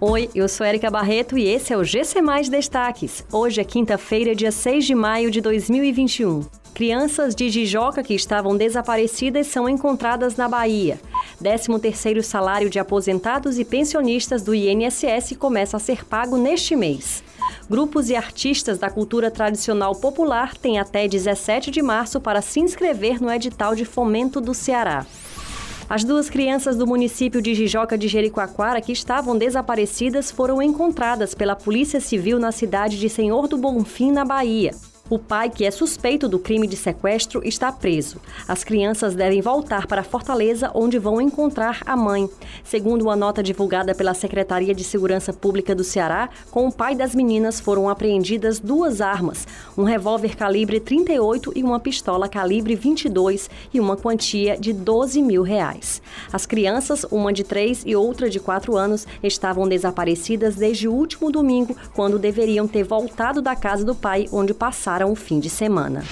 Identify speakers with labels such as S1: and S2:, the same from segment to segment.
S1: Oi, eu sou Erika Barreto e esse é o GC Mais Destaques. Hoje é quinta-feira, dia 6 de maio de 2021. Crianças de Jijoca que estavam desaparecidas são encontradas na Bahia. 13º salário de aposentados e pensionistas do INSS começa a ser pago neste mês. Grupos e artistas da cultura tradicional popular têm até 17 de março para se inscrever no edital de fomento do Ceará. As duas crianças do município de Jijoca de Jericoacoara que estavam desaparecidas foram encontradas pela Polícia Civil na cidade de Senhor do Bonfim, na Bahia. O pai, que é suspeito do crime de sequestro, está preso. As crianças devem voltar para Fortaleza, onde vão encontrar a mãe. Segundo uma nota divulgada pela Secretaria de Segurança Pública do Ceará, com o pai das meninas foram apreendidas duas armas: um revólver calibre 38 e uma pistola calibre 22 e uma quantia de 12 mil reais. As crianças, uma de 3 e outra de 4 anos, estavam desaparecidas desde o último domingo, quando deveriam ter voltado da casa do pai, onde passaram passaram o fim de semana.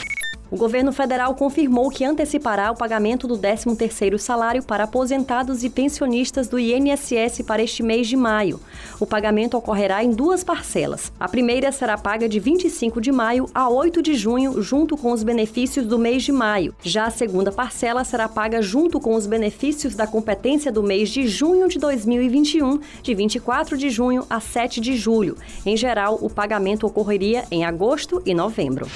S1: O governo federal confirmou que antecipará o pagamento do 13º salário para aposentados e pensionistas do INSS para este mês de maio. O pagamento ocorrerá em duas parcelas. A primeira será paga de 25 de maio a 8 de junho, junto com os benefícios do mês de maio. Já a segunda parcela será paga junto com os benefícios da competência do mês de junho de 2021, de 24 de junho a 7 de julho. Em geral, o pagamento ocorreria em agosto e novembro.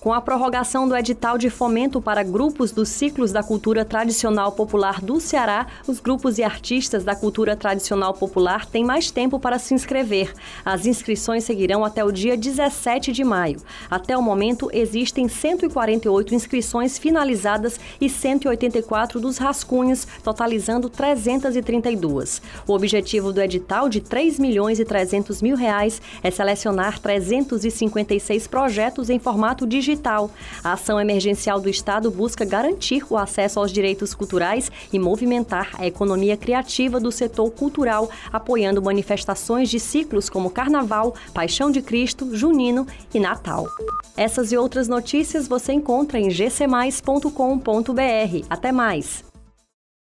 S1: Com a prorrogação do edital de fomento para grupos dos ciclos da cultura tradicional popular do Ceará, os grupos e artistas da cultura tradicional popular têm mais tempo para se inscrever. As inscrições seguirão até o dia 17 de maio. Até o momento, existem 148 inscrições finalizadas e 184 dos rascunhos, totalizando 332. O objetivo do edital de 3 milhões e 300 mil reais é selecionar 356 projetos em formato digital digital. A ação emergencial do Estado busca garantir o acesso aos direitos culturais e movimentar a economia criativa do setor cultural, apoiando manifestações de ciclos como Carnaval, Paixão de Cristo, Junino e Natal. Essas e outras notícias você encontra em gcmais.com.br. Até mais!